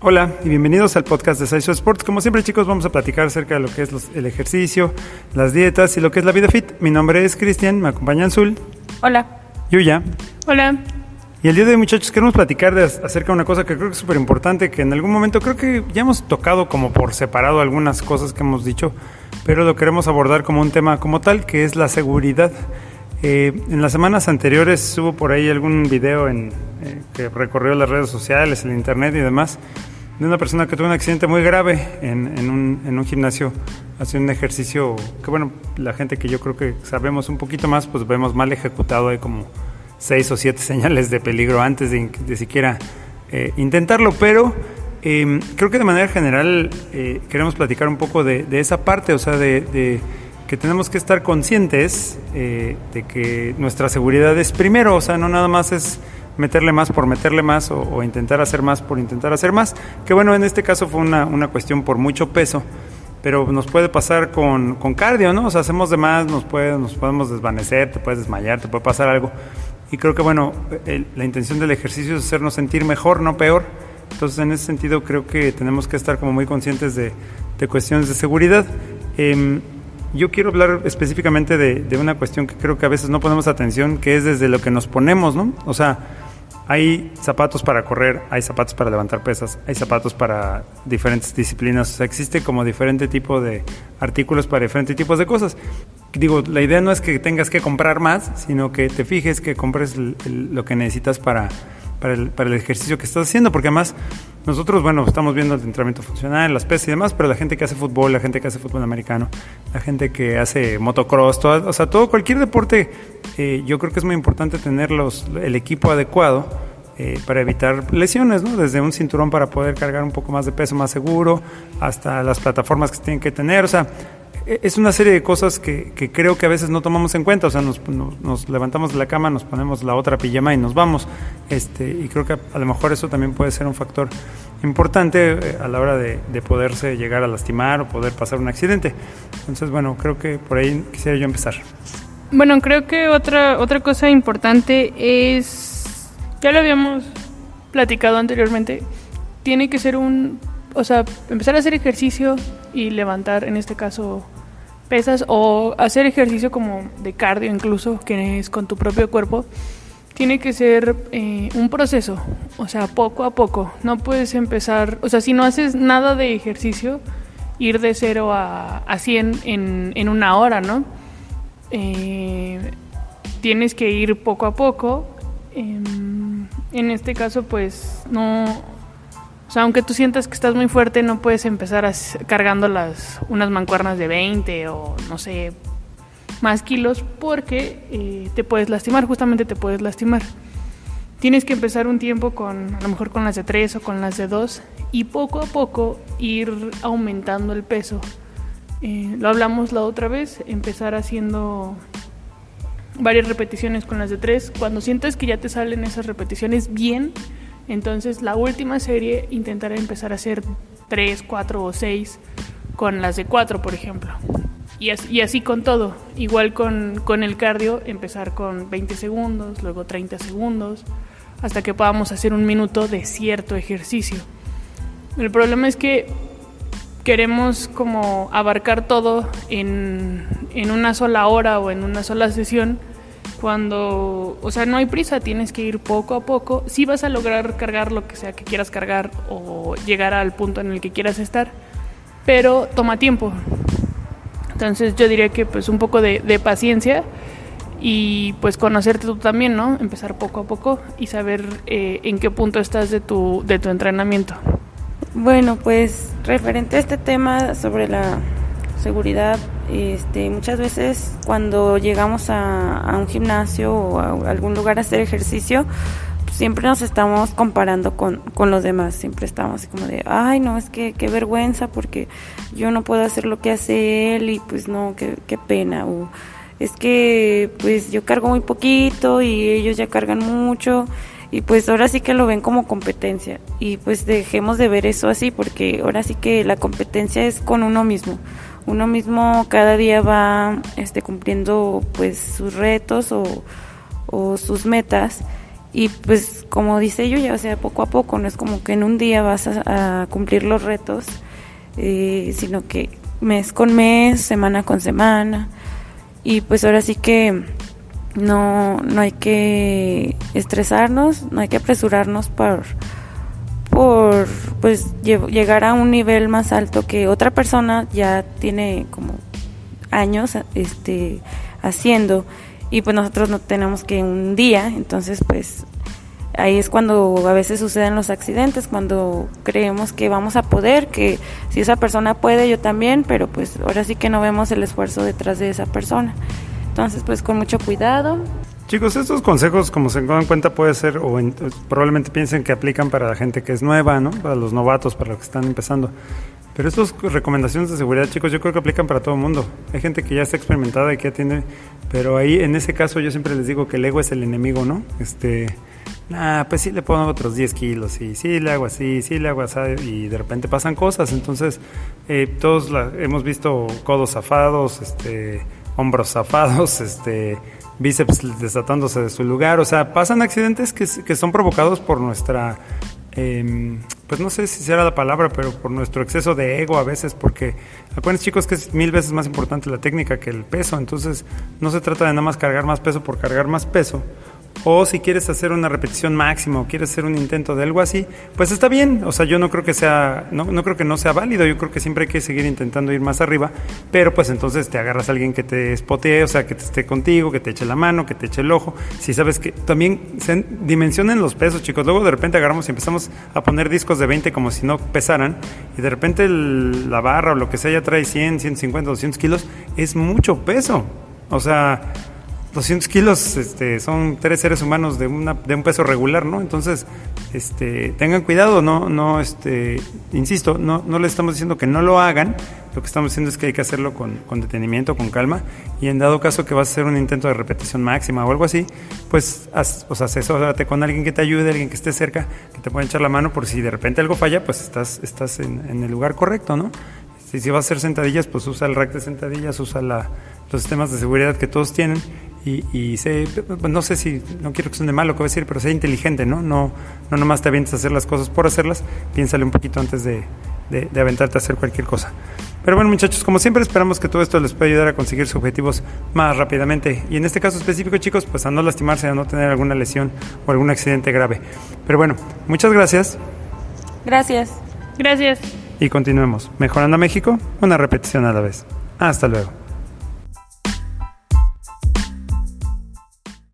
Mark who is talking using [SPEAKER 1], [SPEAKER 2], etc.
[SPEAKER 1] Hola y bienvenidos al podcast de Saiso Sports. Como siempre chicos vamos a platicar acerca de lo que es los- el ejercicio, las dietas y lo que es la vida fit. Mi nombre es Cristian, me acompaña Azul,
[SPEAKER 2] Hola.
[SPEAKER 1] Yuya.
[SPEAKER 2] Hola.
[SPEAKER 1] Y el día de hoy muchachos queremos platicar de, acerca de una cosa que creo que es súper importante, que en algún momento creo que ya hemos tocado como por separado algunas cosas que hemos dicho, pero lo queremos abordar como un tema como tal, que es la seguridad. Eh, en las semanas anteriores hubo por ahí algún video en, eh, que recorrió las redes sociales, el internet y demás, de una persona que tuvo un accidente muy grave en, en un, en un gimnasio haciendo un ejercicio que, bueno, la gente que yo creo que sabemos un poquito más, pues vemos mal ejecutado ahí como seis o siete señales de peligro antes de, de siquiera eh, intentarlo, pero eh, creo que de manera general eh, queremos platicar un poco de, de esa parte, o sea, de, de que tenemos que estar conscientes eh, de que nuestra seguridad es primero, o sea, no nada más es meterle más por meterle más o, o intentar hacer más por intentar hacer más, que bueno, en este caso fue una, una cuestión por mucho peso, pero nos puede pasar con, con cardio, ¿no? O sea, hacemos de más, nos, puede, nos podemos desvanecer, te puedes desmayar, te puede pasar algo. Y creo que, bueno, el- la intención del ejercicio es hacernos sentir mejor, no peor. Entonces, en ese sentido, creo que tenemos que estar como muy conscientes de, de cuestiones de seguridad. Em, yo quiero hablar específicamente de, de una cuestión que creo que a veces no ponemos atención, que es desde lo que nos ponemos, ¿no? O sea, hay zapatos para correr, hay zapatos para levantar pesas, hay zapatos para diferentes disciplinas. O sea, existe como diferente tipo de artículos para diferentes tipos de cosas. Digo, la idea no es que tengas que comprar más, sino que te fijes que compres lo que necesitas para, para, el, para el ejercicio que estás haciendo, porque además nosotros, bueno, estamos viendo el entrenamiento funcional, las pesas y demás, pero la gente que hace fútbol, la gente que hace fútbol americano, la gente que hace motocross, toda- o sea, todo, cualquier deporte, eh, yo creo que es muy importante tener los, el equipo adecuado eh, para evitar lesiones, ¿no? Desde un cinturón para poder cargar un poco más de peso más seguro, hasta las plataformas que se tienen que tener, o sea, e- es una serie de cosas que, que creo que a veces no tomamos en cuenta, o sea, nos, nos- nos levantamos de la cama, nos ponemos la otra pijama y nos vamos, este, y creo que a, a lo mejor eso también puede ser un factor importante eh, a la hora de, de poderse llegar a lastimar o poder pasar un accidente. Entonces, bueno, creo que por ahí quisiera yo empezar.
[SPEAKER 2] Bueno, creo que otra, otra cosa importante es, ya lo habíamos platicado anteriormente, tiene que ser un, o sea, empezar a hacer ejercicio y levantar, en este caso, pesas o hacer ejercicio como de cardio incluso, que es con tu propio cuerpo, tiene que ser eh, un proceso, o sea, poco a poco. No puedes empezar, o sea, si no haces nada de ejercicio, ir de 0 a, a 100 en, en una hora, ¿no? Eh, tienes que ir poco a poco. em, en este caso, pues no. O sea, aunque tú sientas que estás muy fuerte, no puedes empezar a cargando las, unas mancuernas de 20 o no sé, más kilos, porque eh, te puedes lastimar, justamente te puedes lastimar. Tienes que empezar un tiempo con, a lo mejor con las de 3 o con las de 2, y poco a poco ir aumentando el peso. Eh, lo hablamos la otra vez, empezar haciendo varias repeticiones con las de tres. Cuando sientes que ya te salen esas repeticiones bien, entonces la última serie intentar empezar a hacer tres, cuatro o seis con las de cuatro, por ejemplo. Y así, y así con todo. Igual con, con el cardio, empezar con 20 segundos, luego 30 segundos, hasta que podamos hacer un minuto de cierto ejercicio. El problema es que queremos como abarcar todo en, en una sola hora o en una sola sesión cuando, o sea, no hay prisa, tienes que ir poco a poco. Sí vas a lograr cargar lo que sea que quieras cargar o llegar al punto en el que quieras estar, pero toma tiempo. Entonces yo diría que pues un poco de, de paciencia y pues conocerte tú también, ¿no? Empezar poco a poco y saber eh, en qué punto estás de tu, de tu entrenamiento.
[SPEAKER 3] Bueno, pues referente a este tema sobre la seguridad, este, muchas veces cuando llegamos a, un gimnasio o a algún lugar a hacer ejercicio, siempre nos estamos comparando con, con los demás, siempre estamos como de, ay, no, es que qué vergüenza porque yo no puedo hacer lo que hace él y pues no, qué, qué pena, o es que pues yo cargo muy poquito y ellos ya cargan mucho y pues ahora sí que lo ven como competencia. Y pues dejemos de ver eso así porque ahora sí que la competencia es con uno mismo. Uno mismo cada día va este cumpliendo pues sus retos o, sus metas. Y pues como dice yo, ya o sea, poco a poco, no es como que en un día vas a, cumplir los retos, eh, sino que mes con mes, semana con semana. Y pues ahora sí que no, no hay que estresarnos, no hay que apresurarnos por, por pues llegar a un nivel más alto que otra persona ya tiene como años este haciendo y pues nosotros no tenemos que un día, entonces pues ahí es cuando a veces suceden los accidentes, cuando creemos que vamos a poder, que si esa persona puede, yo también, pero pues ahora sí que no vemos el esfuerzo detrás de esa persona. Entonces pues con mucho cuidado.
[SPEAKER 1] Chicos, estos consejos, como se dan cuenta, puede ser, o probablemente piensen que aplican para la gente que es nueva, ¿no? Para los novatos, para los que están empezando. Pero estas recomendaciones de seguridad, chicos, yo creo que aplican para todo el mundo. Hay gente que ya está experimentada y que ya tiene, pero ahí en ese caso yo siempre les digo que el ego es el enemigo, ¿no? Este, nah, pues sí le pongo otros 10 kilos y sí le hago así, sí le hago así y de repente pasan cosas. Entonces, eh, todos hemos visto codos zafados, este, hombros zafados, este, bíceps desatándose de su lugar. O sea, pasan accidentes que, que son provocados por nuestra Em, pues no sé si será la palabra, pero por nuestro exceso de ego a veces, porque acuérdense chicos que es mil veces más importante la técnica que el peso, entonces no se trata de nada más cargar más peso por cargar más peso, o si quieres hacer una repetición máxima o quieres hacer un intento de algo así, pues está bien. O sea, yo no creo que sea, no, no creo que no sea válido. Yo creo que siempre hay que seguir intentando ir más arriba. Pero pues entonces te agarras a alguien que te espotee, o sea, que te esté contigo, que te eche la mano, que te eche el ojo. Si sabes que también dimensionen los pesos, chicos. Luego de repente agarramos y empezamos a poner discos de 20 como si no pesaran. Y de repente la barra o lo que sea ya trae 100, 150, 200 kilos. Es mucho peso. O sea, 200 kilos este, son tres seres humanos de, una, de un peso regular, ¿no? Entonces, este, tengan cuidado, no, no, este, insisto, no, no les estamos diciendo que no lo hagan, lo que estamos diciendo es que hay que hacerlo con, con, detenimiento, con calma, y en dado caso que vas a hacer un intento de repetición máxima o algo así, pues haz, o sea, asesórate con alguien que te ayude, alguien que esté cerca, que te pueda echar la mano por si de repente algo falla, pues estás, estás en, en el lugar correcto, ¿no? Si, si vas a hacer sentadillas, pues usa el rack de sentadillas, usa la, los sistemas de seguridad que todos tienen y, y sé, no sé si, no quiero que suene mal lo que voy a decir, pero sé inteligente, ¿no? No, no nomás te avientes a hacer las cosas por hacerlas, piénsale un poquito antes de, de, aventarte a hacer cualquier cosa. Pero bueno, muchachos, como siempre esperamos que todo esto les pueda ayudar a conseguir sus objetivos más rápidamente. Y en este caso específico, chicos, pues a no lastimarse, a no tener alguna lesión o algún accidente grave. Pero bueno, muchas gracias.
[SPEAKER 3] Gracias.
[SPEAKER 2] Gracias.
[SPEAKER 1] Y continuemos. Mejorando a México, una repetición a la vez. Hasta luego.